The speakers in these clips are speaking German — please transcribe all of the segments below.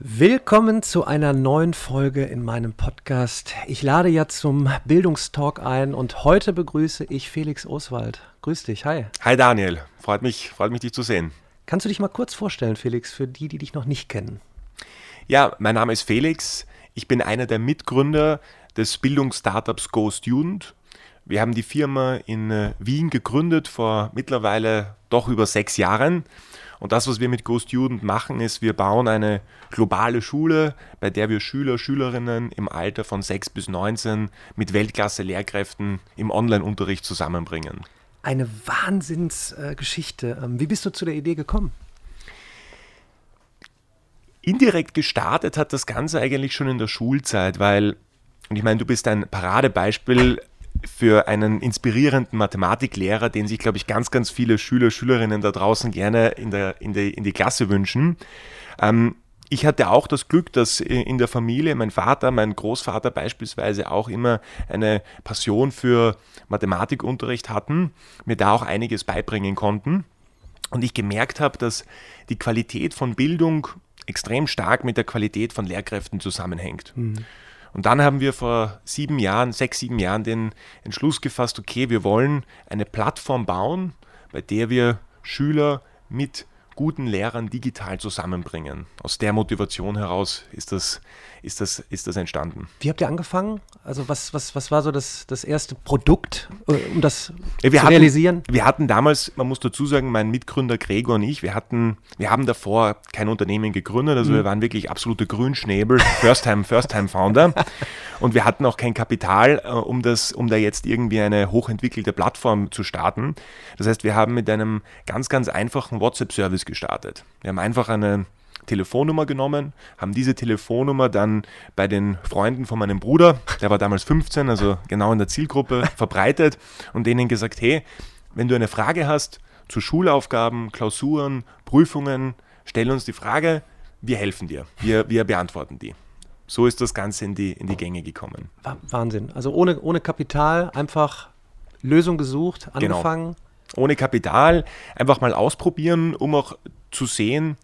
Willkommen zu einer neuen Folge in meinem Podcast. Ich lade ja zum Bildungstalk ein und heute begrüße ich Felix Oswald. Grüß dich, hi. Hi Daniel, freut mich, freut mich dich zu sehen. Kannst du dich mal kurz vorstellen, Felix, für die, die dich noch nicht kennen? Ja, mein Name ist Felix. Ich bin einer der Mitgründer des Bildungsstartups Go Student. Wir haben die Firma in äh, Wien gegründet vor mittlerweile doch über sechs Jahren. Und das, was wir mit GoStudent machen, ist, wir bauen eine globale Schule, bei der wir Schüler, Schülerinnen im Alter von 6 bis 19 mit Weltklasse-Lehrkräften im Online-Unterricht zusammenbringen. Eine Wahnsinnsgeschichte. Ähm, wie bist du zu der Idee gekommen? Indirekt gestartet hat das Ganze eigentlich schon in der Schulzeit, weil, und ich meine, du bist ein Paradebeispiel für einen inspirierenden Mathematiklehrer, den sich, glaube ich, ganz, ganz viele Schüler, Schülerinnen da draußen gerne in, der, in, die, in die Klasse wünschen. Ähm, ich hatte auch das Glück, dass in der Familie mein Vater, mein Großvater beispielsweise auch immer eine Passion für Mathematikunterricht hatten, mir da auch einiges beibringen konnten. Und ich gemerkt habe, dass die Qualität von Bildung extrem stark mit der Qualität von Lehrkräften zusammenhängt. Mhm. Und dann haben wir vor sieben Jahren, sechs, sieben Jahren den Entschluss gefasst, okay, wir wollen eine Plattform bauen, bei der wir Schüler mit guten Lehrern digital zusammenbringen. Aus der Motivation heraus ist das, ist das, ist das entstanden. Wie habt ihr angefangen? Also was, was, was war so das, das erste Produkt, äh, um das ja, zu hatten, realisieren? Wir hatten damals, man muss dazu sagen, mein Mitgründer Gregor und ich, wir hatten, wir haben davor kein Unternehmen gegründet, also mhm. wir waren wirklich absolute Grünschnäbel, First-Time, First-Time-Founder. und wir hatten auch kein Kapital, äh, um das, um da jetzt irgendwie eine hochentwickelte Plattform zu starten. Das heißt, wir haben mit einem ganz, ganz einfachen WhatsApp-Service gestartet. Wir haben einfach eine Telefonnummer genommen, haben diese Telefonnummer dann bei den Freunden von meinem Bruder, der war damals 15, also genau in der Zielgruppe, verbreitet und denen gesagt, hey, wenn du eine Frage hast zu Schulaufgaben, Klausuren, Prüfungen, stell uns die Frage, wir helfen dir, wir, wir beantworten die. So ist das Ganze in die, in die Gänge gekommen. Wahnsinn. Also ohne, ohne Kapital einfach Lösung gesucht, genau. angefangen. Genau ohne Kapital einfach mal ausprobieren, um auch zu sehen,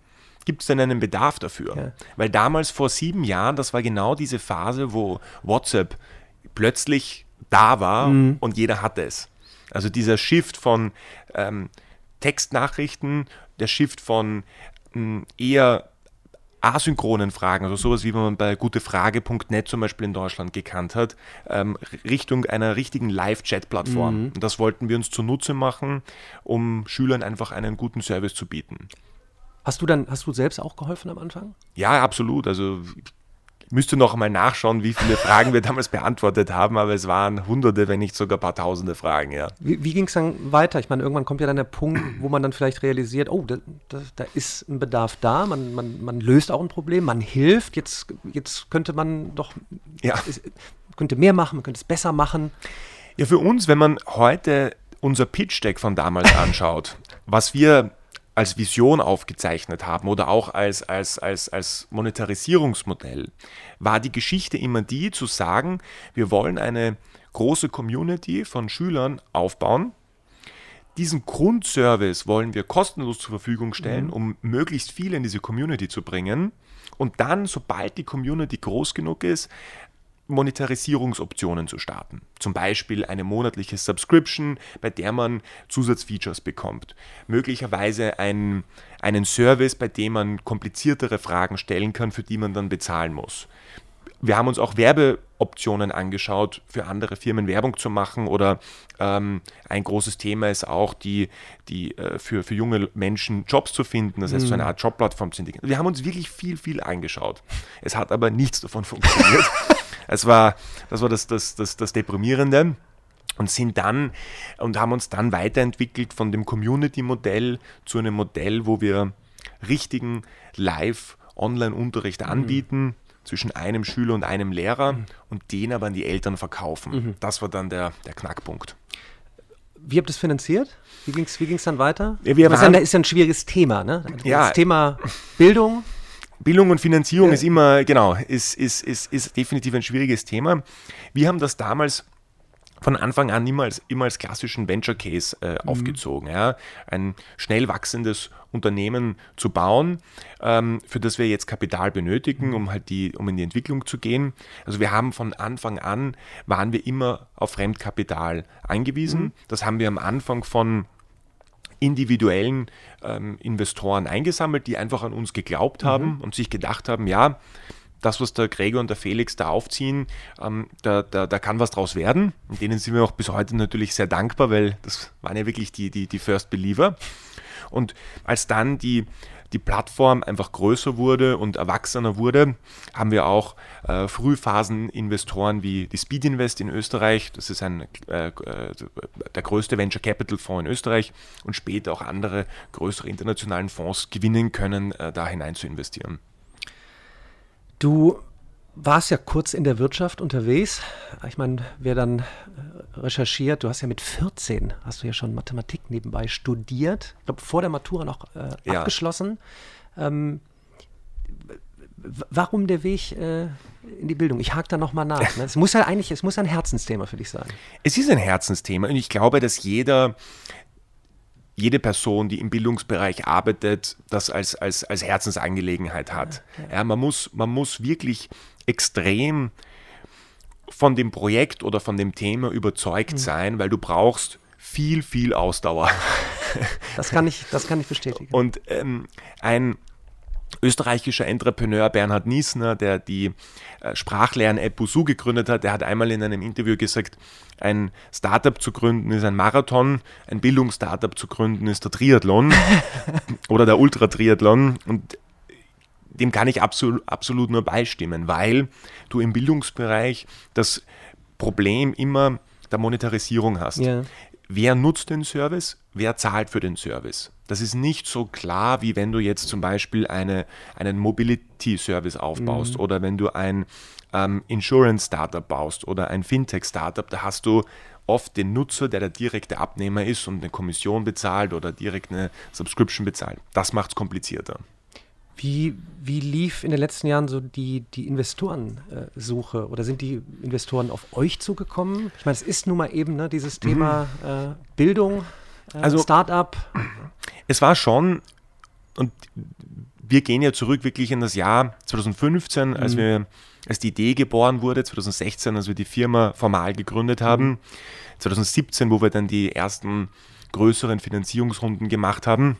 gibt es denn einen Bedarf dafür? Ja. Weil damals vor sieben Jahren, das war genau diese Phase, wo WhatsApp plötzlich da war mhm. und jeder hatte es. Also dieser Shift von ähm, Textnachrichten, der Shift von ähm, eher asynchronen Fragen, also sowas wie man bei gutefrage.net zum Beispiel in Deutschland gekannt hat, ähm, Richtung einer richtigen Live-Chat-Plattform. Mhm. Und das wollten wir uns zunutze machen, um Schülern einfach einen guten Service zu bieten. Hast du dann, hast du selbst auch geholfen am Anfang? Ja, absolut. Also müsste noch einmal nachschauen, wie viele Fragen wir damals beantwortet haben, aber es waren hunderte, wenn nicht sogar ein paar tausende Fragen, ja. Wie, wie ging es dann weiter? Ich meine, irgendwann kommt ja dann der Punkt, wo man dann vielleicht realisiert, oh, da, da, da ist ein Bedarf da, man, man, man löst auch ein Problem, man hilft, jetzt, jetzt könnte man doch ja. es, könnte mehr machen, man könnte es besser machen. Ja, für uns, wenn man heute unser Pitch-Deck von damals anschaut, was wir als Vision aufgezeichnet haben oder auch als, als, als, als Monetarisierungsmodell, war die Geschichte immer die zu sagen, wir wollen eine große Community von Schülern aufbauen. Diesen Grundservice wollen wir kostenlos zur Verfügung stellen, mhm. um möglichst viele in diese Community zu bringen. Und dann, sobald die Community groß genug ist, Monetarisierungsoptionen zu starten. Zum Beispiel eine monatliche Subscription, bei der man Zusatzfeatures bekommt. Möglicherweise ein, einen Service, bei dem man kompliziertere Fragen stellen kann, für die man dann bezahlen muss. Wir haben uns auch Werbeoptionen angeschaut, für andere Firmen Werbung zu machen oder ähm, ein großes Thema ist auch, die, die äh, für, für junge Menschen Jobs zu finden, das heißt, so eine mhm. Art Jobplattform zu entwickeln. Wir haben uns wirklich viel, viel angeschaut. Es hat aber nichts davon funktioniert. Es war, das war das, das, das, das Deprimierende und sind dann und haben uns dann weiterentwickelt von dem Community-Modell zu einem Modell, wo wir richtigen Live-Online-Unterricht mhm. anbieten. Zwischen einem Schüler und einem Lehrer mhm. und den aber an die Eltern verkaufen. Mhm. Das war dann der, der Knackpunkt. Wie habt ihr das finanziert? Wie ging es wie ging's dann weiter? Ja, wir waren, ist ja ein schwieriges Thema, ne? Das ja, Thema Bildung. Bildung und Finanzierung ja. ist immer, genau, ist, ist, ist, ist definitiv ein schwieriges Thema. Wir haben das damals von Anfang an immer als, immer als klassischen Venture Case äh, mhm. aufgezogen. Ja? Ein schnell wachsendes Unternehmen zu bauen, ähm, für das wir jetzt Kapital benötigen, um halt die, um in die Entwicklung zu gehen. Also wir haben von Anfang an, waren wir immer auf Fremdkapital angewiesen. Mhm. Das haben wir am Anfang von individuellen ähm, Investoren eingesammelt, die einfach an uns geglaubt mhm. haben und sich gedacht haben, ja, das, was der Gregor und der Felix da aufziehen, ähm, da, da, da kann was draus werden. Und denen sind wir auch bis heute natürlich sehr dankbar, weil das waren ja wirklich die, die, die First Believer. Und als dann die, die Plattform einfach größer wurde und erwachsener wurde, haben wir auch äh, Frühphasen-Investoren wie die Speed Invest in Österreich, das ist ein, äh, der größte Venture Capital Fonds in Österreich und später auch andere größere internationalen Fonds gewinnen können, äh, da hinein zu investieren. Du warst ja kurz in der Wirtschaft unterwegs. Ich meine, wer dann äh, recherchiert, du hast ja mit 14, hast du ja schon Mathematik nebenbei studiert. Ich glaube, vor der Matura noch äh, ja. abgeschlossen. Ähm, warum der Weg äh, in die Bildung? Ich hake da nochmal nach. Ne? Es muss ja eigentlich, es muss ein Herzensthema für dich sein. Es ist ein Herzensthema und ich glaube, dass jeder, jede Person, die im Bildungsbereich arbeitet, das als, als, als Herzensangelegenheit hat. Ja, man, muss, man muss wirklich extrem von dem Projekt oder von dem Thema überzeugt mhm. sein, weil du brauchst viel, viel Ausdauer. Das kann ich, das kann ich bestätigen. Und ähm, ein österreichischer Entrepreneur Bernhard Niesner, der die äh, Sprachlern-App Busu gegründet hat, der hat einmal in einem Interview gesagt, ein Startup zu gründen ist ein Marathon, ein Bildungsstartup zu gründen ist der Triathlon oder der Ultratriathlon und dem kann ich absolut, absolut nur beistimmen, weil du im Bildungsbereich das Problem immer der Monetarisierung hast. Ja. Wer nutzt den Service? Wer zahlt für den Service? Das ist nicht so klar, wie wenn du jetzt zum Beispiel eine, einen Mobility-Service aufbaust mhm. oder wenn du ein ähm, Insurance-Startup baust oder ein Fintech-Startup. Da hast du oft den Nutzer, der der direkte Abnehmer ist und eine Kommission bezahlt oder direkt eine Subscription bezahlt. Das macht es komplizierter. Wie, wie lief in den letzten Jahren so die, die Investorensuche oder sind die Investoren auf euch zugekommen? Ich meine, es ist nun mal eben ne, dieses Thema mhm. äh, Bildung, äh, also, Startup. Es war schon, und wir gehen ja zurück wirklich in das Jahr 2015, mhm. als wir als die Idee geboren wurde, 2016, als wir die Firma formal gegründet haben, mhm. 2017, wo wir dann die ersten größeren Finanzierungsrunden gemacht haben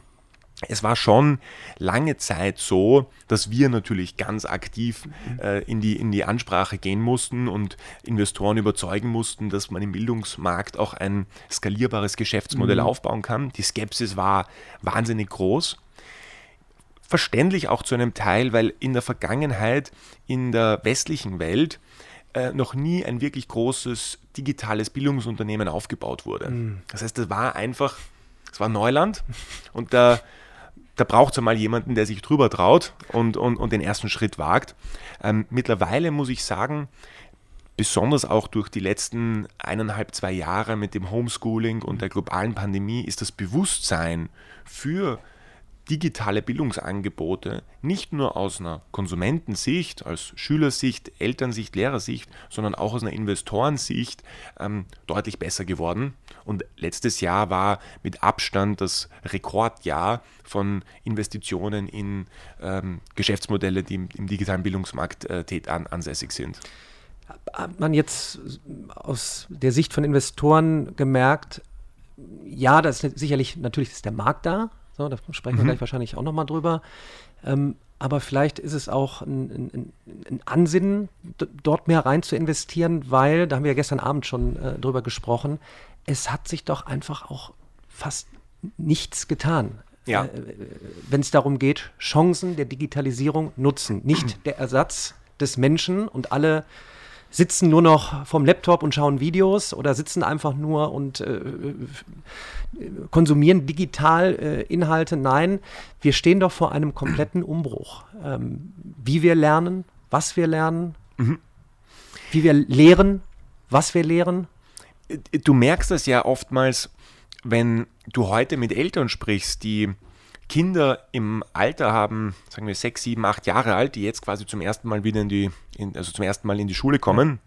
es war schon lange Zeit so, dass wir natürlich ganz aktiv äh, in, die, in die Ansprache gehen mussten und Investoren überzeugen mussten, dass man im Bildungsmarkt auch ein skalierbares Geschäftsmodell mhm. aufbauen kann. Die Skepsis war wahnsinnig groß. Verständlich auch zu einem Teil, weil in der Vergangenheit in der westlichen Welt äh, noch nie ein wirklich großes digitales Bildungsunternehmen aufgebaut wurde. Mhm. Das heißt, das war einfach, es war Neuland und da da braucht es einmal jemanden, der sich drüber traut und, und, und den ersten Schritt wagt. Ähm, mittlerweile muss ich sagen, besonders auch durch die letzten eineinhalb, zwei Jahre mit dem Homeschooling und der globalen Pandemie ist das Bewusstsein für digitale Bildungsangebote nicht nur aus einer Konsumentensicht, als Schülersicht, Elternsicht, Lehrersicht, sondern auch aus einer Investorensicht ähm, deutlich besser geworden. Und letztes Jahr war mit Abstand das Rekordjahr von Investitionen in ähm, Geschäftsmodelle, die im, im digitalen Bildungsmarkt äh, an, ansässig sind. Hat man jetzt aus der Sicht von Investoren gemerkt, ja, das ist sicherlich, natürlich ist der Markt da, so, da sprechen wir mhm. gleich wahrscheinlich auch nochmal drüber. Ähm, aber vielleicht ist es auch ein, ein, ein, Ansinnen, dort mehr rein zu investieren, weil, da haben wir ja gestern Abend schon äh, drüber gesprochen, es hat sich doch einfach auch fast nichts getan. Ja. Äh, Wenn es darum geht, Chancen der Digitalisierung nutzen, nicht der Ersatz des Menschen und alle sitzen nur noch vom Laptop und schauen Videos oder sitzen einfach nur und äh, konsumieren digital äh, Inhalte. Nein, wir stehen doch vor einem kompletten Umbruch. Ähm, wie wir lernen, was wir lernen, mhm. wie wir lehren, was wir lehren. Du merkst das ja oftmals, wenn du heute mit Eltern sprichst, die Kinder im Alter haben, sagen wir sechs, sieben, acht Jahre alt, die jetzt quasi zum ersten Mal wieder in die, in, also zum ersten Mal in die Schule kommen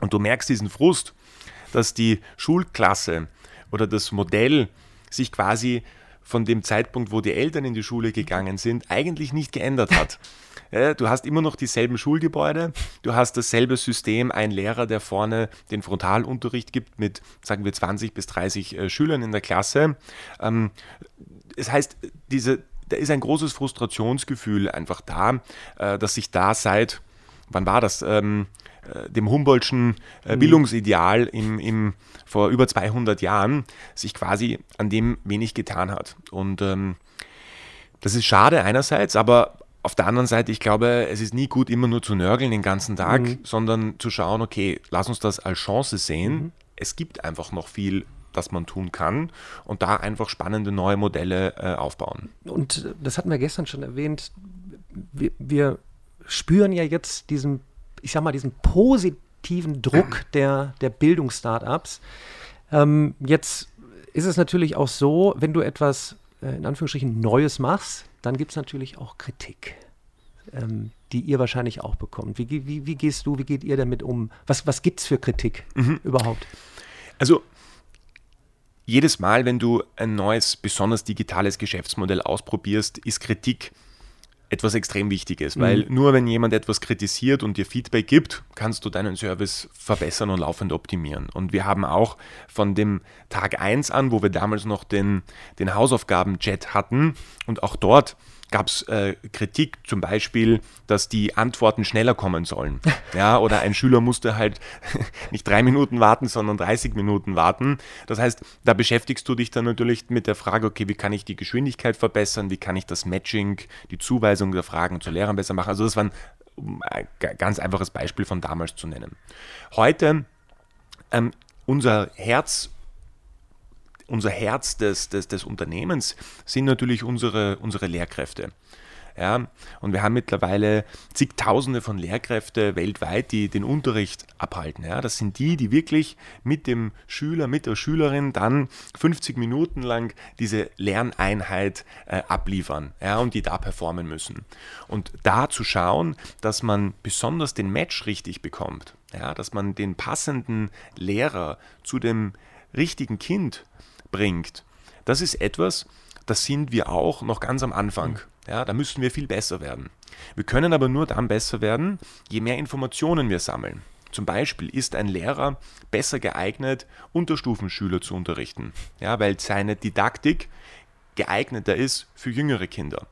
und du merkst diesen Frust, dass die Schulklasse oder das Modell sich quasi von dem Zeitpunkt, wo die Eltern in die Schule gegangen sind, eigentlich nicht geändert hat. Du hast immer noch dieselben Schulgebäude, du hast dasselbe System, ein Lehrer, der vorne den Frontalunterricht gibt mit, sagen wir, 20 bis 30 äh, Schülern in der Klasse. Es heißt, diese, da ist ein großes Frustrationsgefühl einfach da, äh, dass sich da seit, wann war das? Ähm, äh, dem Humboldtschen mhm. Bildungsideal im, im, vor über 200 Jahren sich quasi an dem wenig getan hat. Und ähm, das ist schade einerseits, aber auf der anderen Seite, ich glaube, es ist nie gut, immer nur zu nörgeln den ganzen Tag, mhm. sondern zu schauen, okay, lass uns das als Chance sehen. Mhm. Es gibt einfach noch viel, das man tun kann und da einfach spannende neue Modelle äh, aufbauen. Und äh, das hatten wir gestern schon erwähnt. Wir, wir spüren ja jetzt diesen, ich sag mal, diesen positiven Druck der, der Bildungsstartups. Ähm, jetzt ist es natürlich auch so, wenn du etwas äh, in Anführungsstrichen Neues machst, dann gibt es natürlich auch Kritik, ähm, die ihr wahrscheinlich auch bekommt. Wie, wie, wie, gehst du, wie geht ihr damit um? Was, was gibt es für Kritik mhm. überhaupt? Also jedes Mal, wenn du ein neues, besonders digitales Geschäftsmodell ausprobierst, ist Kritik etwas extrem Wichtiges, weil mhm. nur wenn jemand etwas kritisiert und dir Feedback gibt, kannst du deinen Service verbessern und laufend optimieren. Und wir haben auch von dem Tag 1 an, wo wir damals noch den, den Hausaufgaben-Chat hatten und auch dort gab es äh, Kritik, zum Beispiel, dass die Antworten schneller kommen sollen. Ja, oder ein Schüler musste halt nicht drei Minuten warten, sondern 30 Minuten warten. Das heißt, da beschäftigst du dich dann natürlich mit der Frage, okay, wie kann ich die Geschwindigkeit verbessern, wie kann ich das Matching, die Zuweisung der Fragen zu Lehrern besser machen. Also das war ein, ganz einfaches Beispiel von damals zu nennen. Heute ähm, unser Herz unser Herz des, des, des Unternehmens sind natürlich unsere, unsere Lehrkräfte. Ja, und wir haben mittlerweile zigtausende von Lehrkräfte weltweit, die den Unterricht abhalten. Ja, das sind die, die wirklich mit dem Schüler, mit der Schülerin dann 50 Minuten lang diese Lerneinheit äh, abliefern ja, und die da performen müssen. Und da zu schauen, dass man besonders den Match richtig bekommt, ja, dass man den passenden Lehrer zu dem richtigen Kind bringt. Das ist etwas, das sind wir auch noch ganz am Anfang. Mhm. Ja, da müssen wir viel besser werden. Wir können aber nur dann besser werden, je mehr Informationen wir sammeln. Zum Beispiel ist ein Lehrer besser geeignet, Unterstufenschüler zu unterrichten, ja, weil seine Didaktik geeigneter ist für jüngere Kinder.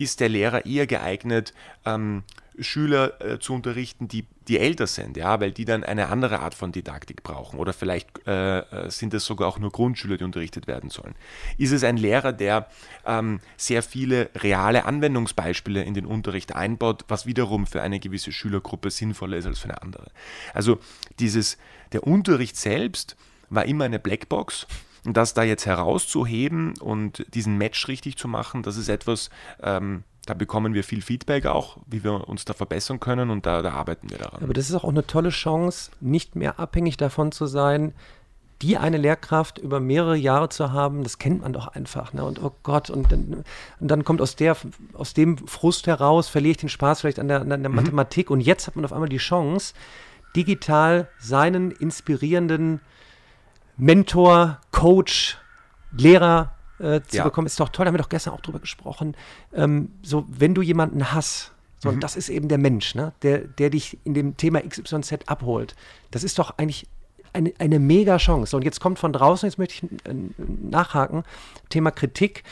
Ist der Lehrer eher geeignet, ähm, Schüler äh, zu unterrichten, die, die älter sind, ja, weil die dann eine andere Art von Didaktik brauchen. Oder vielleicht äh, äh, sind es sogar auch nur Grundschüler, die unterrichtet werden sollen. Ist es ein Lehrer, der ähm, sehr viele reale Anwendungsbeispiele in den Unterricht einbaut, was wiederum für eine gewisse Schülergruppe sinnvoller ist als für eine andere. Also dieses, der Unterricht selbst war immer eine Blackbox. Und das da jetzt herauszuheben und diesen Match richtig zu machen, das ist etwas, ähm, da bekommen wir viel Feedback auch, wie wir uns da verbessern können und da, da arbeiten wir daran. Aber das ist auch eine tolle Chance, nicht mehr abhängig davon zu sein, die eine Lehrkraft über mehrere Jahre zu haben, das kennt man doch einfach. Ne? Und oh Gott, und dann, und dann kommt aus, der, aus dem Frust heraus, verliere ich den Spaß vielleicht an der, an der mhm. Mathematik. Und jetzt hat man auf einmal die Chance, digital seinen inspirierenden Mentor, Coach, Lehrer äh, zu ja. bekommen, ist doch toll. Da haben wir doch gestern auch drüber gesprochen. Ähm, so, wenn du jemanden hast, so, mhm. und das ist eben der Mensch, ne, der, der dich in dem Thema XYZ abholt. Das ist doch eigentlich eine, eine mega Chance. Und jetzt kommt von draußen, jetzt möchte ich äh, nachhaken, Thema Kritik.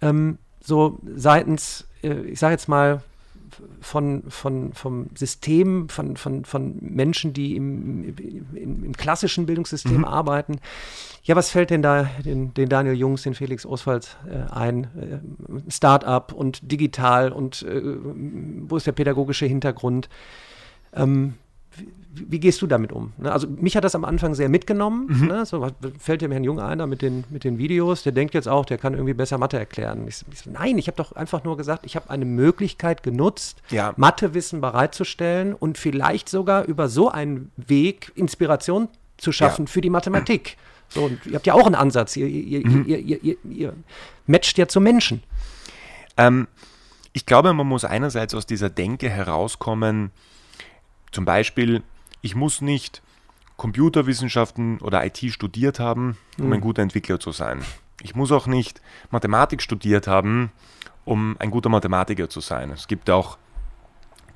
Ähm, so seitens, äh, ich sage jetzt mal, von, von, vom System, von, von, von Menschen, die im, im, im klassischen Bildungssystem mhm. arbeiten. Ja, was fällt denn da den, den Daniel Jungs, den Felix Oswald äh, ein? Äh, Start-up und digital und äh, wo ist der pädagogische Hintergrund? Ähm, wie gehst du damit um? Ne? Also mich hat das am Anfang sehr mitgenommen. Mhm. Ne? So fällt dem Herrn Jung einer mit den, mit den Videos, der denkt jetzt auch, der kann irgendwie besser Mathe erklären. Ich, ich so, nein, ich habe doch einfach nur gesagt, ich habe eine Möglichkeit genutzt, ja. Mathewissen bereitzustellen und vielleicht sogar über so einen Weg Inspiration zu schaffen ja. für die Mathematik. So, und ihr habt ja auch einen Ansatz. Ihr, ihr, mhm. ihr, ihr, matcht ja zum Menschen. Ähm, ich glaube, man muss einerseits aus dieser Denke herauskommen, zum Beispiel, ich muss nicht Computerwissenschaften oder IT studiert haben, um mhm. ein guter Entwickler zu sein. Ich muss auch nicht Mathematik studiert haben, um ein guter Mathematiker zu sein. Es gibt auch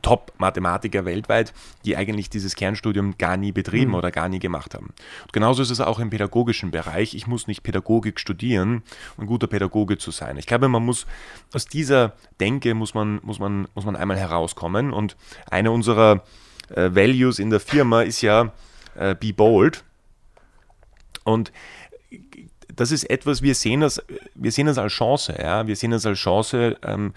Top-Mathematiker weltweit, die eigentlich dieses Kernstudium gar nie betrieben mhm. oder gar nie gemacht haben. Und genauso ist es auch im pädagogischen Bereich. Ich muss nicht Pädagogik studieren, um ein guter Pädagoge zu sein. Ich glaube, man muss aus dieser Denke muss man, muss man, muss man einmal herauskommen. Und eine unserer äh, Values in der Firma ist ja äh, Be Bold. Und das ist etwas, wir sehen das, wir sehen das als Chance. Ja? Wir sehen das als Chance. Ähm,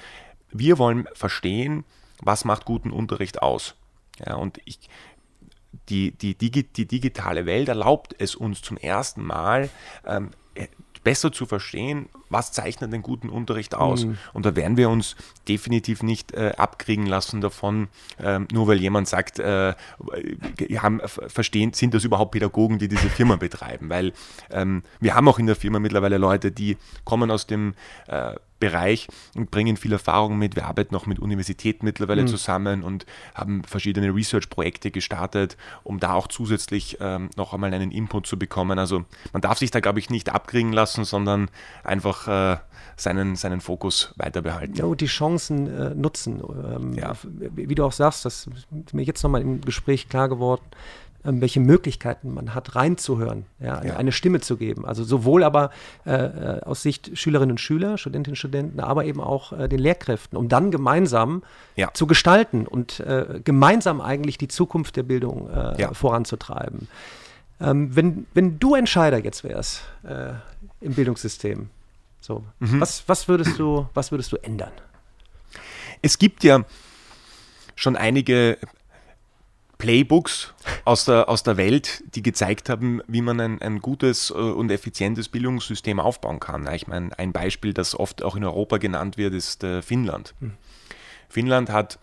wir wollen verstehen, was macht guten Unterricht aus. Ja, und ich, die, die, die, die digitale Welt erlaubt es uns zum ersten Mal, ähm, besser zu verstehen, was zeichnet den guten Unterricht aus. Mhm. Und da werden wir uns definitiv nicht äh, abkriegen lassen davon, äh, nur weil jemand sagt, äh, haben, verstehen, sind das überhaupt Pädagogen, die diese Firma betreiben. Weil ähm, wir haben auch in der Firma mittlerweile Leute, die kommen aus dem äh, Bereich und bringen viel Erfahrung mit. Wir arbeiten auch mit Universitäten mittlerweile mhm. zusammen und haben verschiedene Research-Projekte gestartet, um da auch zusätzlich ähm, noch einmal einen Input zu bekommen. Also man darf sich da, glaube ich, nicht abkriegen lassen, sondern einfach äh, seinen, seinen Fokus weiter behalten. Ja, und die Chancen äh, nutzen. Ähm, ja. Wie du auch sagst, das ist mir jetzt nochmal im Gespräch klar geworden ähm, welche Möglichkeiten man hat, reinzuhören, ja, ja. eine Stimme zu geben. Also sowohl aber äh, äh, aus Sicht Schülerinnen und Schüler, Studentinnen und Studenten, aber eben auch äh, den Lehrkräften, um dann gemeinsam ja. zu gestalten und äh, gemeinsam eigentlich die Zukunft der Bildung äh, voranzutreiben. Ähm, wenn, wenn du Entscheider jetzt wärst äh, im Bildungssystem, so, mhm. was, was, würdest du, was würdest du ändern? Es gibt ja schon einige Playbooks aus der, aus der Welt, die gezeigt haben, wie man ein, ein gutes äh, und effizientes Bildungssystem aufbauen kann. Ich meine, ein Beispiel, das oft auch in Europa genannt wird, ist äh, Finnland. Mhm. Finnland hat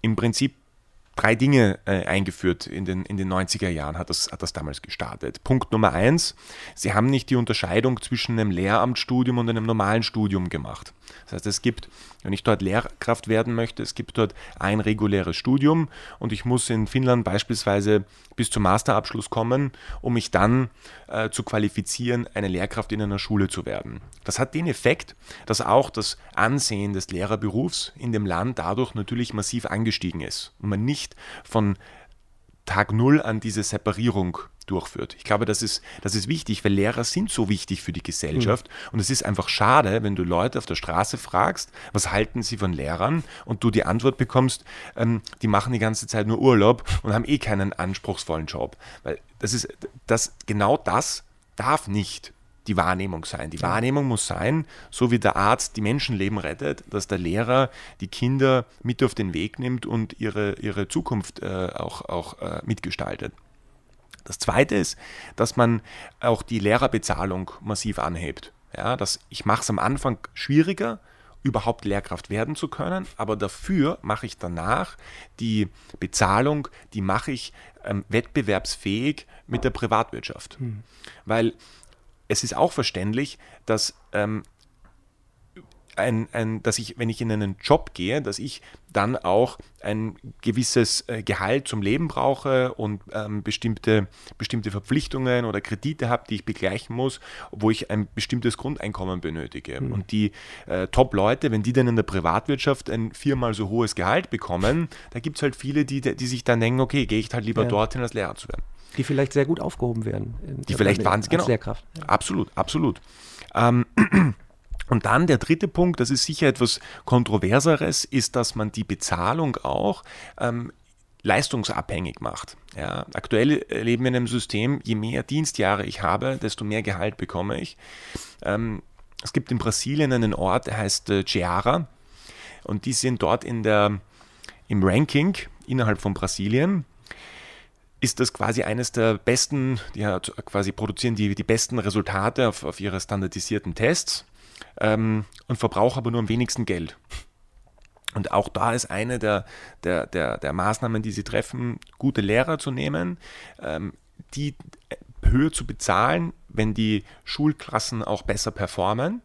im Prinzip drei Dinge äh, eingeführt in den, in den 90er Jahren, hat das, hat das damals gestartet. Punkt Nummer eins, sie haben nicht die Unterscheidung zwischen einem Lehramtsstudium und einem normalen Studium gemacht. Das heißt, es gibt, wenn ich dort Lehrkraft werden möchte, es gibt dort ein reguläres Studium und ich muss in Finnland beispielsweise bis zum Masterabschluss kommen, um mich dann äh, zu qualifizieren, eine Lehrkraft in einer Schule zu werden. Das hat den Effekt, dass auch das Ansehen des Lehrerberufs in dem Land dadurch natürlich massiv angestiegen ist und man nicht von Tag Null an diese Separierung durchführt. Ich glaube, das ist, das ist wichtig, weil Lehrer sind so wichtig für die Gesellschaft. Mhm. Und es ist einfach schade, wenn du Leute auf der Straße fragst, was halten sie von Lehrern und du die Antwort bekommst, ähm, die machen die ganze Zeit nur Urlaub und haben eh keinen anspruchsvollen Job. Weil das ist, das, genau das darf nicht die Wahrnehmung sein. Die Wahrnehmung muss sein, so wie der Arzt die Menschenleben rettet, dass der Lehrer die Kinder mit auf den Weg nimmt und ihre, ihre Zukunft äh, auch, auch äh, mitgestaltet. Das Zweite ist, dass man auch die Lehrerbezahlung massiv anhebt. Ja, dass ich mache es am Anfang schwieriger, überhaupt Lehrkraft werden zu können, aber dafür mache ich danach die Bezahlung, die mache ich ähm, wettbewerbsfähig mit der Privatwirtschaft. Hm. Weil es ist auch verständlich, dass ähm, ein, ein, dass ich, wenn ich in einen Job gehe, dass ich dann auch ein gewisses äh, Gehalt zum Leben brauche und ähm, bestimmte, bestimmte Verpflichtungen oder Kredite habe, die ich begleichen muss, wo ich ein bestimmtes Grundeinkommen benötige. Mhm. Und die äh, Top-Leute, wenn die dann in der Privatwirtschaft ein viermal so hohes Gehalt bekommen, da gibt es halt viele, die, die sich dann denken, okay, gehe ich halt lieber ja. dorthin, als Lehrer zu werden. Die vielleicht sehr gut aufgehoben werden. die vielleicht wahnsinnig, genau. Lehrkraft. Ja. Absolut, absolut. Ähm, Und dann der dritte Punkt, das ist sicher etwas Kontroverseres, ist, dass man die Bezahlung auch ähm, leistungsabhängig macht. Ja, aktuell leben wir in einem System, je mehr Dienstjahre ich habe, desto mehr Gehalt bekomme ich. Ähm, es gibt in Brasilien einen Ort, der heißt äh, Ceará und die sind dort in der, im Ranking innerhalb von Brasilien ist das quasi eines der besten, die quasi produzieren die, die besten Resultate auf, auf ihre standardisierten Tests ähm, und verbrauche aber nur am wenigsten Geld. Und auch da ist eine der, der, der, der Maßnahmen, die sie treffen, gute Lehrer zu nehmen, ähm, die höher zu bezahlen, wenn die Schulklassen auch besser performen.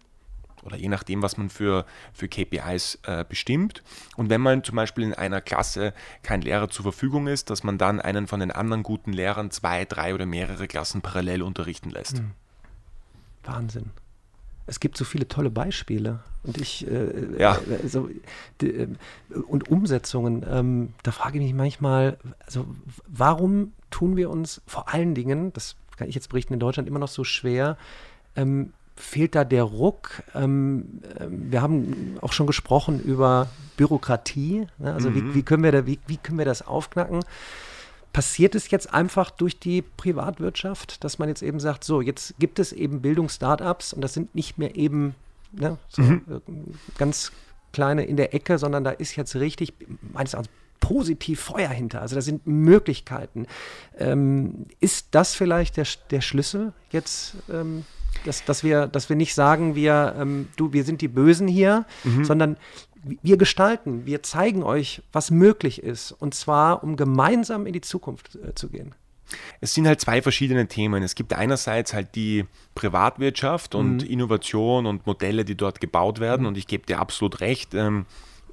oder je nachdem, was man für, für KPIs äh, bestimmt. Und wenn man zum Beispiel in einer Klasse kein Lehrer zur Verfügung ist, dass man dann einen von den anderen guten Lehrern zwei, drei oder mehrere Klassen parallel unterrichten lässt. Mhm. Wahnsinn. Es gibt so viele tolle Beispiele und ich äh, ja. also, die, äh, und Umsetzungen. Ähm, da frage ich mich manchmal, also warum tun wir uns vor allen Dingen, das kann ich jetzt berichten, in Deutschland immer noch so schwer, ähm, fehlt da der Ruck? Ähm, ähm, wir haben auch schon gesprochen über Bürokratie. Ne? Also mhm. wie, wie, können wir da, wie, wie können wir das aufknacken? Passiert es jetzt einfach durch die Privatwirtschaft, dass man jetzt eben sagt, so, jetzt gibt es eben Bildungsstartups und das sind nicht mehr eben ne, so mhm. Äh, ganz kleine in der Ecke, sondern da ist jetzt richtig, meines Erachtens, positiv Feuer hinter. Also da sind Möglichkeiten. Ähm, ist das vielleicht der, der Schlüssel jetzt ähm, dass, dass, wir, dass wir nicht sagen, wir, ähm, du, wir sind die Bösen hier, mhm. sondern wir gestalten, wir zeigen euch, was möglich ist. Und zwar, um gemeinsam in die Zukunft äh, zu gehen. Es sind halt zwei verschiedene Themen. Es gibt einerseits halt die Privatwirtschaft und mhm. Innovation und Modelle, die dort gebaut werden. Mhm. Und ich gebe dir absolut recht. Ähm,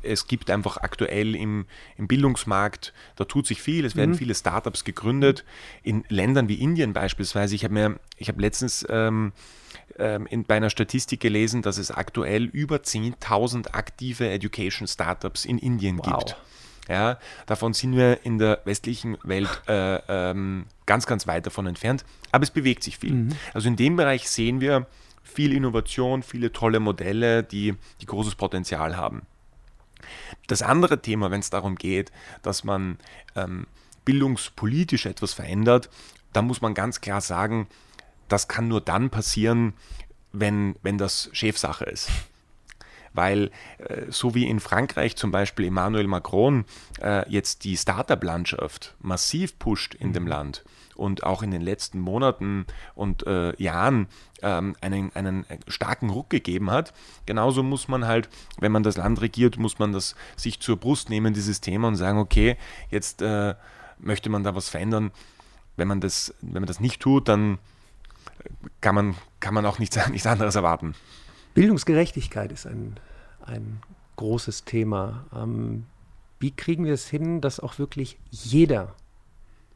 es gibt einfach aktuell im, im Bildungsmarkt, da tut sich viel, es werden mhm. viele Startups gegründet. In Ländern wie Indien beispielsweise, ich habe mir, ich habe letztens ähm, ähm, in, bei einer Statistik gelesen, dass es aktuell über 10.000 aktive Education Startups in Indien wow. gibt. Ja, davon sind wir in der westlichen Welt äh, ähm, ganz, ganz weit davon entfernt, aber es bewegt sich viel. Mhm. Also in dem Bereich sehen wir viel Innovation, viele tolle Modelle, die, die großes Potenzial haben. Das andere Thema, wenn es darum geht, dass man ähm, bildungspolitisch etwas verändert, da muss man ganz klar sagen, das kann nur dann passieren, wenn, wenn das Chefsache ist. Weil äh, so wie in Frankreich zum Beispiel Emmanuel Macron äh, jetzt die Startup-Landschaft massiv pusht in dem. Land und auch in den letzten Monaten und äh, Jahren ähm, einen, einen starken Ruck gegeben hat. Genauso muss man halt, wenn man das Land regiert, muss man das sich zur Brust nehmen, dieses Thema, und sagen, okay, jetzt äh, möchte man da was verändern. Wenn man das, wenn man das nicht tut, dann kann man, kann man auch nichts, nichts anderes erwarten. Bildungsgerechtigkeit ist ein, ein großes Thema. Ähm, wie kriegen wir es hin, dass auch wirklich jeder,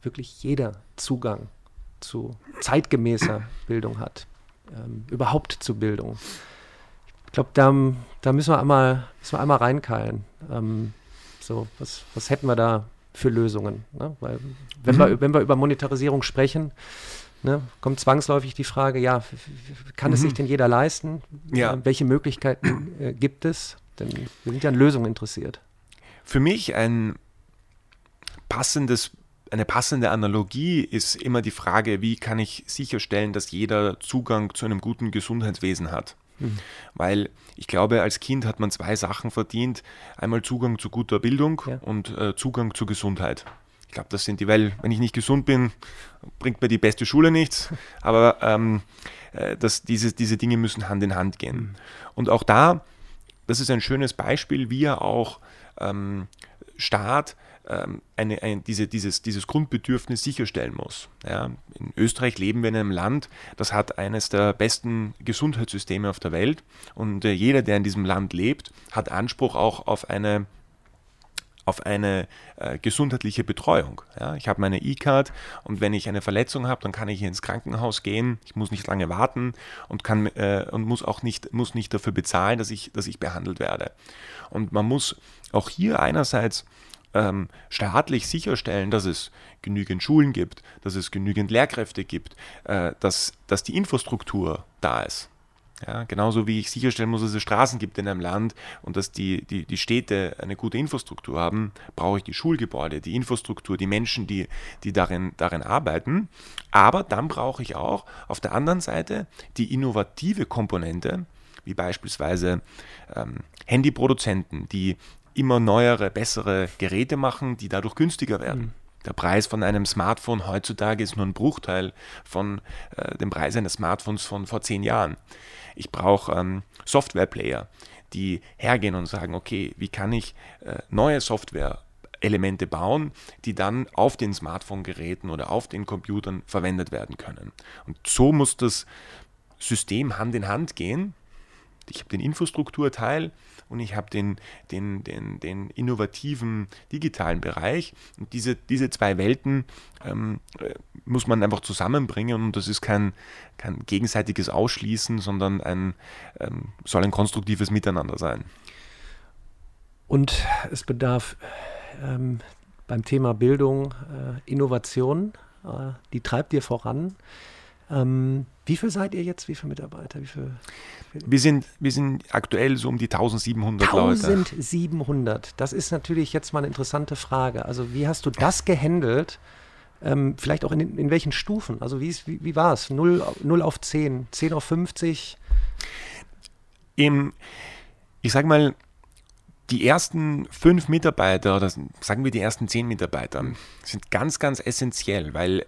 wirklich jeder Zugang zu zeitgemäßer Bildung hat? ähm, überhaupt zu Bildung. Ich glaube, da, da müssen, wir einmal, müssen wir einmal reinkeilen. Ähm, so, was, was hätten wir da für Lösungen? Ne? Weil, wenn, mhm. wir, wenn wir über Monetarisierung sprechen, ne, kommt zwangsläufig die Frage, ja, kann mhm. es sich denn jeder leisten? Ja. Äh, welche Möglichkeiten äh, gibt es? Denn wir sind ja an Lösungen interessiert. Für mich ein passendes eine passende Analogie ist immer die Frage, wie kann ich sicherstellen, dass jeder Zugang zu einem guten Gesundheitswesen hat. Mhm. Weil ich glaube, als Kind hat man zwei Sachen verdient. Einmal Zugang zu guter Bildung ja. und äh, Zugang zur Gesundheit. Ich glaube, das sind die, weil wenn ich nicht gesund bin, bringt mir die beste Schule nichts. Aber ähm, äh, das, diese, diese Dinge müssen Hand in Hand gehen. Mhm. Und auch da, das ist ein schönes Beispiel, wie er auch ähm, Staat ähm, eine, ein, diese, dieses, dieses Grundbedürfnis sicherstellen muss. Ja, in Österreich leben wir in einem Land, das hat eines der besten Gesundheitssysteme auf der Welt und äh, jeder, der in diesem Land lebt, hat Anspruch auch auf eine auf eine äh, gesundheitliche Betreuung. Ja, ich habe meine E-Card und wenn ich eine Verletzung habe, dann kann ich ins Krankenhaus gehen. Ich muss nicht lange warten und, kann, äh, und muss auch nicht, muss nicht dafür bezahlen, dass ich, dass ich behandelt werde. Und man muss auch hier einerseits ähm, staatlich sicherstellen, dass es genügend Schulen gibt, dass es genügend Lehrkräfte gibt, äh, dass, dass die Infrastruktur da ist. Ja, genauso wie ich sicherstellen muss, dass es Straßen gibt in einem Land und dass die, die, die Städte eine gute Infrastruktur haben, brauche ich die Schulgebäude, die Infrastruktur, die Menschen, die, die darin, darin arbeiten. Aber dann brauche ich auch auf der anderen Seite die innovative Komponente, wie beispielsweise ähm, Handyproduzenten, die immer neuere, bessere Geräte machen, die dadurch günstiger werden. Der Preis von einem Smartphone heutzutage ist nur ein Bruchteil von äh, dem Preis eines Smartphones von vor zehn Jahren. Ich brauche ähm, Softwareplayer, die hergehen und sagen, okay, wie kann ich äh, neue Software Elemente bauen, die dann auf den Smartphone-Geräten oder auf den Computern verwendet werden können. Und so muss das System Hand in Hand gehen ich habe den Infrastrukturteil und ich habe den, den, den, den innovativen digitalen Bereich. Und diese, diese zwei Welten ähm, äh, muss man einfach zusammenbringen und das ist kein, kein gegenseitiges Ausschließen, sondern ein, ähm, soll ein konstruktives Miteinander sein. Und es bedarf ähm, beim Thema Bildung äh, Innovation, äh, die treibt ihr voran. Ähm, wie viel seid ihr jetzt? Wie viele Mitarbeiter? Wie viel, wir, sind, wir sind aktuell so um die 1700 1700. Leute. 1700. Das ist natürlich jetzt mal eine interessante Frage. Also, wie hast du das gehandelt? Ähm, vielleicht auch in, in welchen Stufen? Also, wie, wie, wie war es? 0, 0 auf 10, 10 auf 50? Im, ich sag mal, die ersten fünf Mitarbeiter oder sagen wir die ersten zehn Mitarbeiter sind ganz, ganz essentiell, weil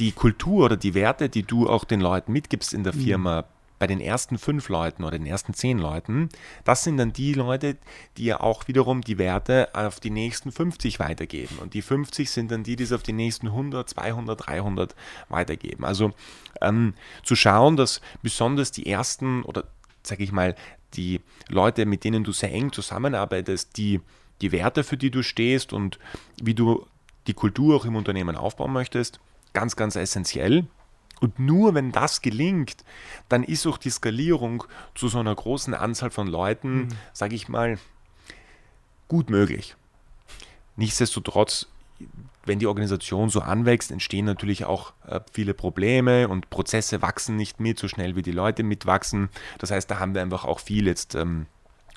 die Kultur oder die Werte, die du auch den Leuten mitgibst in der mhm. Firma, mhm. bei den ersten fünf Leuten oder den ersten zehn Leuten, das sind dann die Leute, die ja auch wiederum die Werte auf die nächsten 50 weitergeben. Und die 50 sind dann die, die es auf die nächsten 100, 200, 300 weitergeben. Also ähm, zu schauen, dass besonders die ersten oder sage ich mal, die Leute, mit denen du sehr eng zusammenarbeitest, die die Werte, für die du stehst und wie du die Kultur auch im Unternehmen aufbauen möchtest, ganz, ganz essentiell. Und nur wenn das gelingt, dann ist auch die Skalierung zu so einer großen Anzahl von Leuten, mhm. sage ich mal, gut möglich. Nichtsdestotrotz, wenn die Organisation so anwächst, entstehen natürlich auch äh, viele Probleme und Prozesse wachsen nicht mit so schnell wie die Leute mitwachsen. Das heißt, da haben wir einfach auch viel jetzt ähm,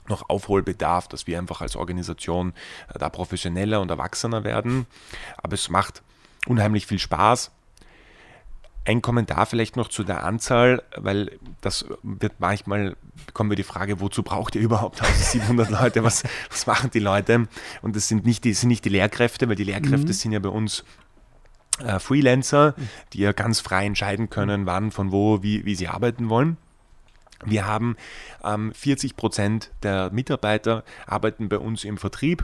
noch Aufholbedarf, dass wir einfach als Organisation äh, da professioneller und erwachsener werden. Aber es macht unheimlich viel Spaß. Ein Kommentar vielleicht noch zu der Anzahl, weil das wird manchmal, bekommen wir die Frage, wozu braucht ihr überhaupt 1700 Leute, was, was machen die Leute? Und das sind nicht die, sind nicht die Lehrkräfte, weil die Lehrkräfte mhm. sind ja bei uns äh, Freelancer, die ja ganz frei entscheiden können, wann, von wo, wie, wie sie arbeiten wollen. Wir haben ähm, 40 Prozent der Mitarbeiter arbeiten bei uns im Vertrieb.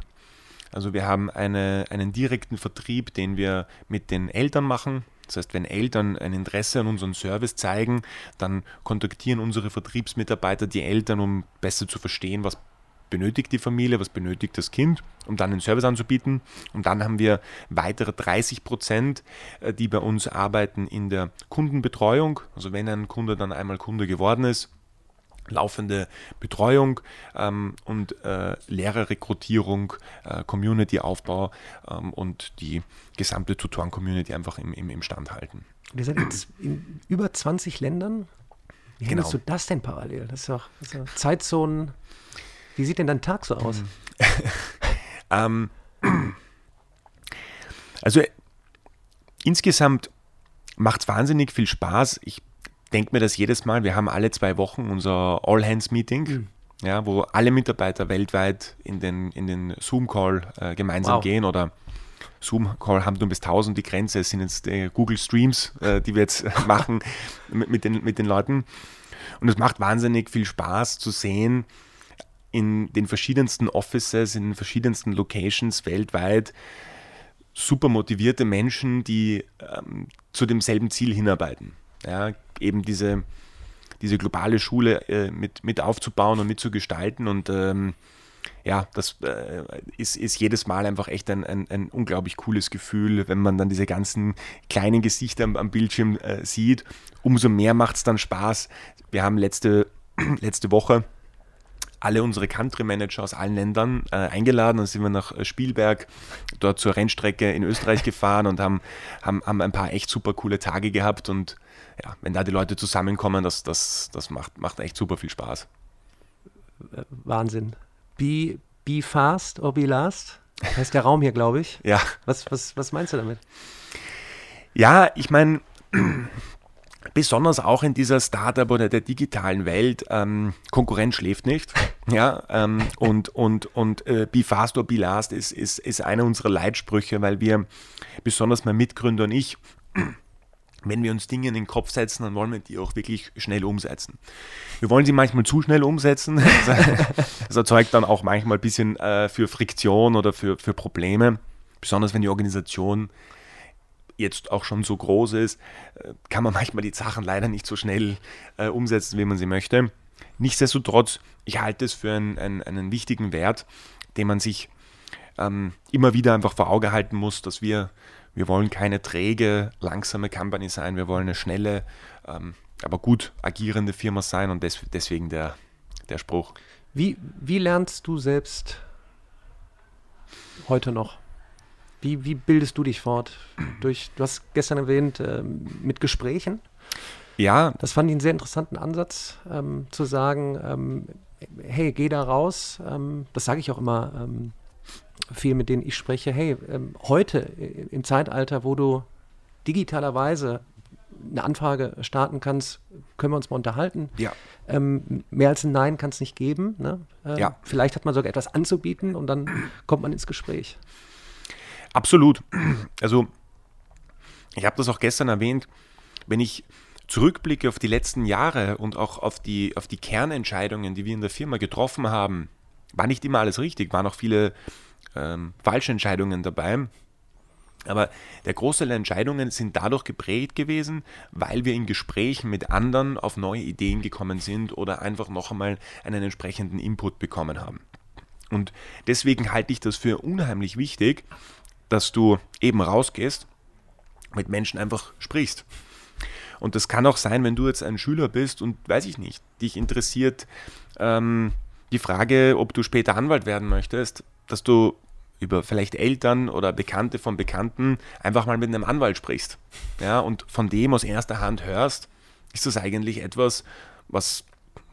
Also wir haben eine, einen direkten Vertrieb, den wir mit den Eltern machen. Das heißt, wenn Eltern ein Interesse an unserem Service zeigen, dann kontaktieren unsere Vertriebsmitarbeiter die Eltern, um besser zu verstehen, was benötigt die Familie, was benötigt das Kind, um dann den Service anzubieten. Und dann haben wir weitere 30 Prozent, äh, die bei uns arbeiten in der Kundenbetreuung. Also wenn ein Kunde dann einmal Kunde geworden ist, laufende Betreuung ähm, und äh, Lehrerrekrutierung, äh, Community-Aufbau ähm, und die gesamte Tutoren-Community einfach im, im, im Stand halten. Wir sind jetzt in über 20 Ländern. Wie genau. handelst du das denn parallel? Das ist doch, doch Zeitzonen. Wie sieht denn dein Tag so aus? ähm, also insgesamt macht es wahnsinnig viel Spaß. Ich denke mir das jedes Mal. Wir haben alle zwei Wochen unser All-Hands-Meeting. Mhm. Ja, wo alle Mitarbeiter weltweit in den, in den Zoom-Call äh, gemeinsam wow. gehen oder Zoom-Call haben nur bis 1000 die Grenze. Es sind jetzt äh, Google Streams, äh, die wir jetzt machen mit, mit, den, mit den Leuten. Und es macht wahnsinnig viel Spaß zu sehen, in den verschiedensten Offices, in den verschiedensten Locations weltweit super motivierte Menschen, die ähm, zu demselben Ziel hinarbeiten. Ja, eben diese, diese globale Schule äh, mit, mit aufzubauen und mitzugestalten. Und ähm, ja, das äh, ist, ist jedes Mal einfach echt ein, ein, ein, unglaublich cooles Gefühl, wenn man dann diese ganzen kleinen Gesichter am, am Bildschirm äh, sieht. Umso mehr macht es dann Spaß. Wir haben letzte, letzte Woche alle unsere Country Manager aus allen Ländern äh, eingeladen. Dann sind wir nach äh, Spielberg, dort zur Rennstrecke in Österreich gefahren und haben, haben, haben ein paar echt super coole Tage gehabt. Und ja, wenn da die Leute zusammenkommen, das, das, das macht, macht echt super viel Spaß. Wahnsinn. Be, be fast or be last? Heißt der Raum hier, glaube ich. Ja. Was, was, was meinst du damit? Ja, ich meine, besonders auch in dieser Startup oder der digitalen Welt, ähm, Konkurrenz schläft nicht. Ja, ähm, und und, und äh, Be Fast or Be Last ist, ist, ist einer unserer Leitsprüche, weil wir, besonders mein Mitgründer und ich, wenn wir uns Dinge in den Kopf setzen, dann wollen wir die auch wirklich schnell umsetzen. Wir wollen sie manchmal zu schnell umsetzen. Das erzeugt dann auch manchmal ein bisschen äh, für Friktion oder für, für Probleme. Besonders wenn die Organisation jetzt auch schon so groß ist, äh, kann man manchmal die Sachen leider nicht so schnell äh, umsetzen, wie man sie möchte. nichtsdestotrotz, ich halte es für einen, einen, einen wichtigen Wert, den man sich ähm, immer wieder einfach vor Auge halten muss, dass wir, wir wollen keine träge, langsame Company sein, wir wollen eine schnelle, ähm, aber gut agierende Firma sein und des, deswegen der, der Spruch. Wie, wie lernst du selbst heute noch? Wie, wie bildest du dich fort? Durch, du hast gestern erwähnt, äh, mit Gesprächen. Ja. Das fand ich einen sehr interessanten Ansatz, ähm, zu sagen, ähm, hey, geh da raus. Ähm, das sage ich auch immer ähm, viel, mit denen ich spreche. Hey, ähm, heute im Zeitalter, wo du digitalerweise eine Anfrage starten kannst, können wir uns mal unterhalten. Ja. Ähm, mehr als ein Nein kann es nicht geben. Ne? Äh, ja. Vielleicht hat man sogar etwas anzubieten und dann kommt man ins Gespräch. Absolut. Also, ich habe das auch gestern erwähnt, wenn ich zurückblicke auf die letzten Jahre und auch auf die, auf die Kernentscheidungen, die wir in der Firma getroffen haben, war nicht immer alles richtig, waren auch viele ähm, falsche Entscheidungen dabei. Aber der Großteil der Entscheidungen sind dadurch geprägt gewesen, weil wir in Gesprächen mit anderen auf neue Ideen gekommen sind oder einfach noch einmal einen entsprechenden Input bekommen haben. Und deswegen halte ich das für unheimlich wichtig, dass du eben rausgehst, mit Menschen einfach sprichst. Und das kann auch sein, wenn du jetzt ein Schüler bist und weiß ich nicht, dich interessiert ähm, die Frage, ob du später Anwalt werden möchtest, dass du über vielleicht Eltern oder Bekannte von Bekannten einfach mal mit einem Anwalt sprichst. Ja, und von dem aus erster Hand hörst, ist das eigentlich etwas, was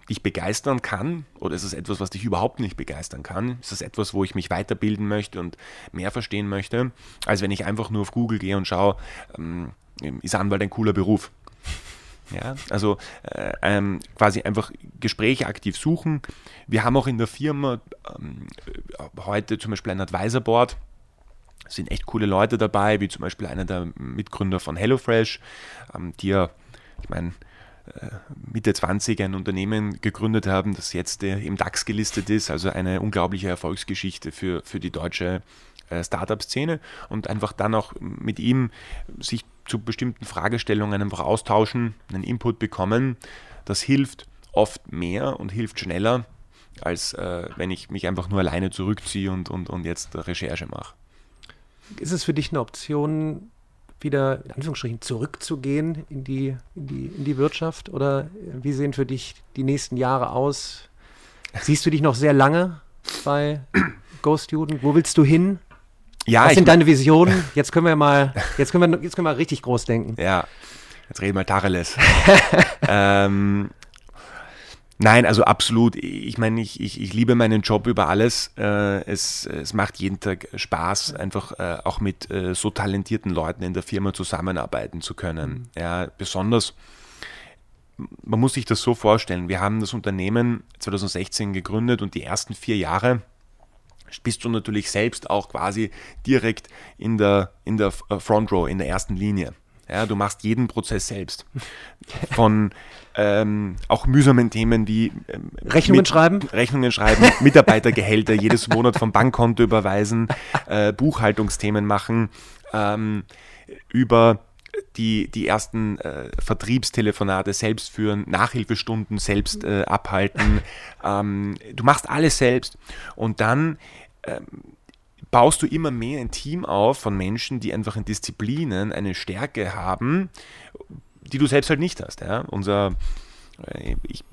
dich begeistern kann oder ist es etwas, was dich überhaupt nicht begeistern kann? Ist es etwas, wo ich mich weiterbilden möchte und mehr verstehen möchte, als wenn ich einfach nur auf Google gehe und schaue, ähm, ist Anwalt ein cooler Beruf? Ja, also äh, ähm, quasi einfach Gespräche aktiv suchen. Wir haben auch in der Firma ähm, heute zum Beispiel ein Advisor Board. Es sind echt coole Leute dabei, wie zum Beispiel einer der Mitgründer von HelloFresh, ähm, die ja, ich meine, Mitte 20 ein Unternehmen gegründet haben, das jetzt äh, im DAX gelistet ist, also eine unglaubliche Erfolgsgeschichte für, für die deutsche äh, Startup-Szene und einfach dann auch mit ihm sich zu bestimmten Fragestellungen einfach austauschen, einen Input bekommen. Das hilft oft mehr und hilft schneller, als äh, wenn ich mich einfach nur alleine zurückziehe und, und, und jetzt Recherche mache. Ist es für dich eine Option, wieder in Anführungsstrichen zurückzugehen in die, in die, in die Wirtschaft? Oder wie sehen für dich die nächsten Jahre aus? Siehst du dich noch sehr lange bei Go Student? Wo willst du hin? Ja, Was sind deine Visionen? Jetzt können wir mal, jetzt können wir, jetzt können wir richtig groß denken. Ja, jetzt reden wir Tacheles. ähm, nein, also absolut. Ich meine, ich, ich, ich liebe meinen Job über alles. Äh, es, es macht jeden Tag Spaß, einfach äh, auch mit äh, so talentierten Leuten in der Firma zusammenarbeiten zu können. Mhm. Ja, besonders man muss sich das so vorstellen. Wir haben das Unternehmen 2016 gegründet und die ersten vier Jahre bist du natürlich selbst auch quasi direkt in der, in der äh, Front Row, in der ersten Linie. Ja, du machst jeden Prozess selbst. Von ähm, auch mühsamen Themen wie ähm, Rechnungen mit, schreiben, Rechnungen schreiben, Mitarbeitergehälter jedes Monat vom Bankkonto überweisen, äh, Buchhaltungsthemen machen, ähm, über die, die ersten äh, Vertriebstelefonate selbst führen, Nachhilfestunden selbst äh, abhalten. Ähm, du machst alles selbst. Und dann ähm, baust du immer mehr ein Team auf von Menschen, die einfach in Disziplinen eine Stärke haben, die du selbst halt nicht hast. Ja? Unser äh, ich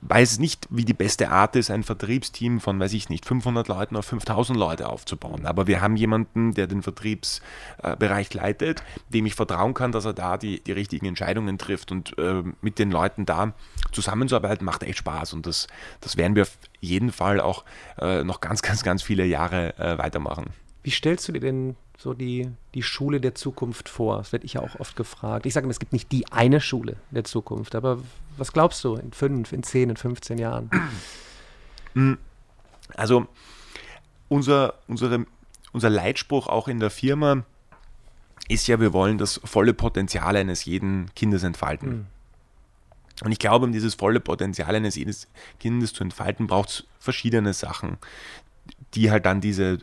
weiß nicht, wie die beste Art ist, ein Vertriebsteam von, weiß ich nicht, 500 Leuten auf 5000 Leute aufzubauen. Aber wir haben jemanden, der den Vertriebsbereich leitet, dem ich vertrauen kann, dass er da die, die richtigen Entscheidungen trifft. Und äh, mit den Leuten da zusammenzuarbeiten, macht echt Spaß. Und das, das werden wir auf jeden Fall auch äh, noch ganz, ganz, ganz viele Jahre äh, weitermachen. Wie stellst du dir denn so die, die Schule der Zukunft vor? Das werde ich ja auch oft gefragt. Ich sage immer, es gibt nicht die eine Schule der Zukunft, aber was glaubst du in fünf, in zehn, in 15 Jahren? Hm. Also unser, unsere, unser Leitspruch auch in der Firma ist ja, wir wollen das volle Potenzial eines jeden Kindes entfalten. Mhm. Und ich glaube, um dieses volle Potenzial eines jeden Kindes zu entfalten, braucht es verschiedene Sachen, die halt dann diese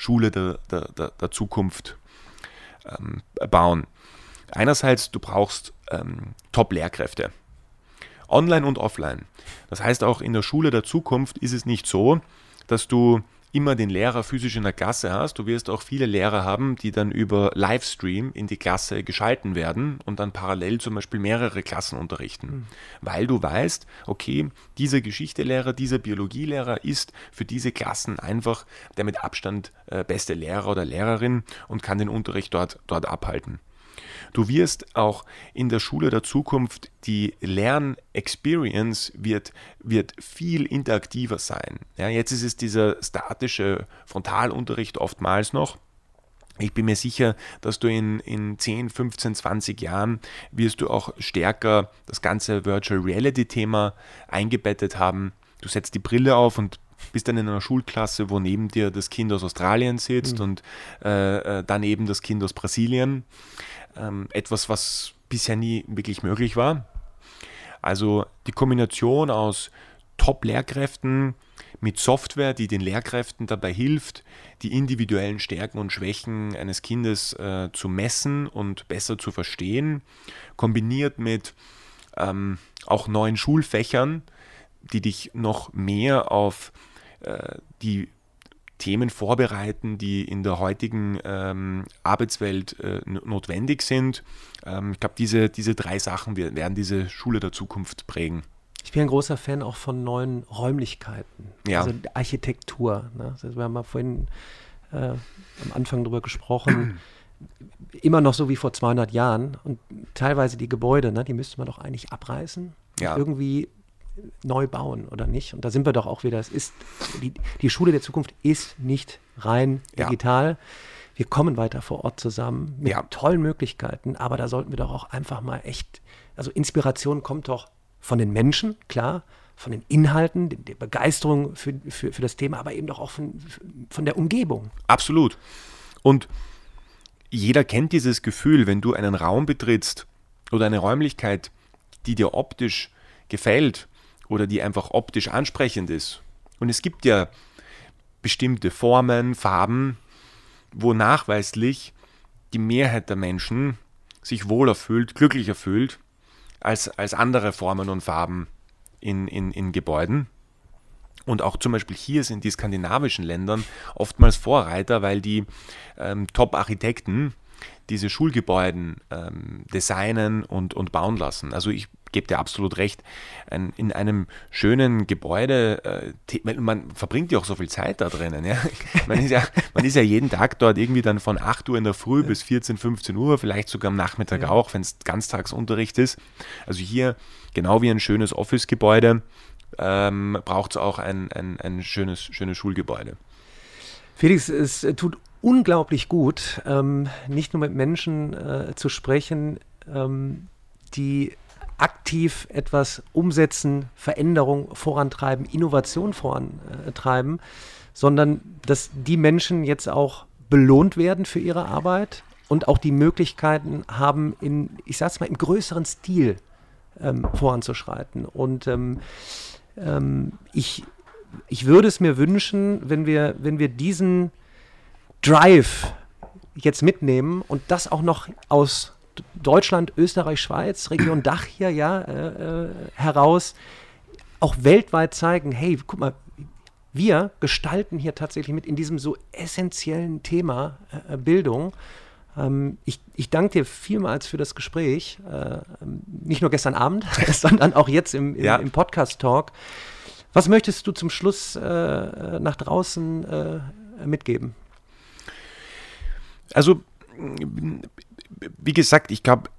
Schule der, der, der, Zukunft ähm, bauen. Einerseits, du brauchst ähm, Top-Lehrkräfte. online und offline. Das heißt, auch in der Schule der Zukunft ist es nicht so, dass du immer den Lehrer physisch in der Klasse hast. Du wirst auch viele Lehrer haben, die dann über Livestream in die Klasse geschalten werden und dann parallel zum Beispiel mehrere Klassen unterrichten. Mhm. Weil du weißt, okay, dieser Geschichtelehrer, dieser Biologielehrer ist für diese Klassen einfach der mit Abstand äh, beste Lehrer oder Lehrerin und kann den Unterricht dort, dort abhalten. Du wirst auch in der Schule der Zukunft, die Lernexperience wird, wird viel interaktiver sein. Ja, jetzt ist es dieser statische Frontalunterricht oftmals noch. Ich bin mir sicher, dass du in, in 10, 15, 20 Jahren wirst du auch stärker das ganze Virtual Reality Thema eingebettet haben. Du setzt die Brille auf und bist dann in einer Schulklasse, wo neben dir das Kind aus Australien sitzt mhm. und äh, äh daneben das Kind aus Brasilien. Ähm, etwas, was bisher nie wirklich möglich war. Also die Kombination aus Top-Lehrkräften mit Software, die den Lehrkräften dabei hilft, die individuellen Stärken und Schwächen eines Kindes äh, zu messen und besser zu verstehen, kombiniert mit ähm, auch neuen Schulfächern, die dich noch mehr auf äh, die Themen vorbereiten, die in der heutigen ähm, Arbeitswelt äh, notwendig sind. Ähm, ich glaube, diese, diese drei Sachen werden diese Schule der Zukunft prägen. Ich bin ein großer Fan auch von neuen Räumlichkeiten, ja. also Architektur. Ne? Also wir haben mal vorhin äh, am Anfang darüber gesprochen, immer noch so wie vor 200 Jahren und teilweise die Gebäude, ne, die müsste man doch eigentlich abreißen. Ja. Irgendwie neu bauen oder nicht? Und da sind wir doch auch wieder. Es ist, die, die Schule der Zukunft ist nicht rein digital. Ja. Wir kommen weiter vor Ort zusammen mit ja. tollen Möglichkeiten, aber da sollten wir doch auch einfach mal echt, also Inspiration kommt doch von den Menschen, klar, von den Inhalten, der Begeisterung für, für, für das Thema, aber eben doch auch von, von der Umgebung. Absolut. Und jeder kennt dieses Gefühl, wenn du einen Raum betrittst oder eine Räumlichkeit, die dir optisch gefällt oder die einfach optisch ansprechend ist. Und es gibt ja bestimmte Formen, Farben, wo nachweislich die Mehrheit der Menschen sich wohler fühlt, glücklicher fühlt als, als andere Formen und Farben in, in, in Gebäuden. Und auch zum Beispiel hier sind die skandinavischen Ländern oftmals Vorreiter, weil die ähm, Top-Architekten diese Schulgebäuden ähm, designen und, und bauen lassen. Also ich gebe dir absolut recht, ein, in einem schönen Gebäude, äh, man verbringt ja auch so viel Zeit da drinnen. Ja? Man, ist ja, man ist ja jeden Tag dort irgendwie dann von 8 Uhr in der Früh ja. bis 14, 15 Uhr, vielleicht sogar am Nachmittag ja. auch, wenn es Ganztagsunterricht ist. Also hier, genau wie ein schönes Office-Gebäude, ähm, braucht es auch ein, ein, ein schönes, schönes Schulgebäude. Felix, es tut unglaublich gut, ähm, nicht nur mit Menschen äh, zu sprechen, ähm, die aktiv etwas umsetzen, Veränderung vorantreiben, Innovation vorantreiben, sondern dass die Menschen jetzt auch belohnt werden für ihre Arbeit und auch die Möglichkeiten haben, in, ich sag's mal, im größeren Stil ähm, voranzuschreiten. Und ähm, ähm, ich, ich würde es mir wünschen, wenn wir, wenn wir diesen Drive jetzt mitnehmen und das auch noch aus Deutschland, Österreich, Schweiz, Region Dach hier ja äh, äh, heraus auch weltweit zeigen, hey, guck mal, wir gestalten hier tatsächlich mit in diesem so essentiellen Thema äh, Bildung. Ähm, ich, ich danke dir vielmals für das Gespräch, äh, nicht nur gestern Abend, sondern auch jetzt im, im, ja. im Podcast-Talk. Was möchtest du zum Schluss äh, nach draußen äh, mitgeben? Also wie gesagt, ich glaube,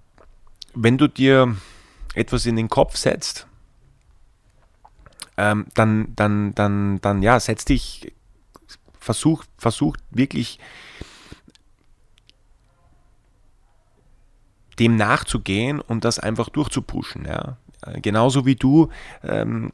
wenn du dir etwas in den Kopf setzt, ähm, dann, dann, dann, dann, ja, setz dich, versuch, versuch wirklich dem nachzugehen und das einfach durchzupushen. Ja. Genauso wie du ähm,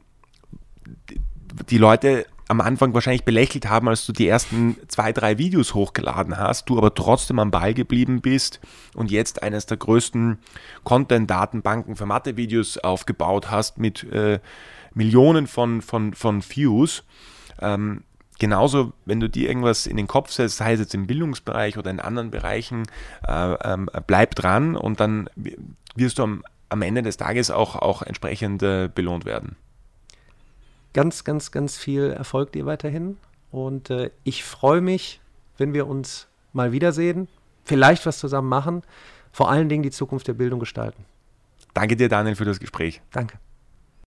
die Leute am Anfang wahrscheinlich belächelt haben, als du die ersten zwei, drei Videos hochgeladen hast, du aber trotzdem am Ball geblieben bist und jetzt eines der größten Content-Datenbanken für Mathe-Videos aufgebaut hast mit äh, Millionen von, von, von Views. Ähm, genauso, wenn du dir irgendwas in den Kopf setzt, sei es jetzt im Bildungsbereich oder in anderen Bereichen, äh, ähm, bleib dran und dann wirst du am am Ende des Tages auch, auch entsprechend äh, belohnt werden. Ganz, ganz, ganz viel Erfolg dir weiterhin. Und äh, ich freue mich, wenn wir uns mal wiedersehen, vielleicht was zusammen machen, vor allen Dingen die Zukunft der Bildung gestalten. Danke dir, Daniel, für das Gespräch. Danke.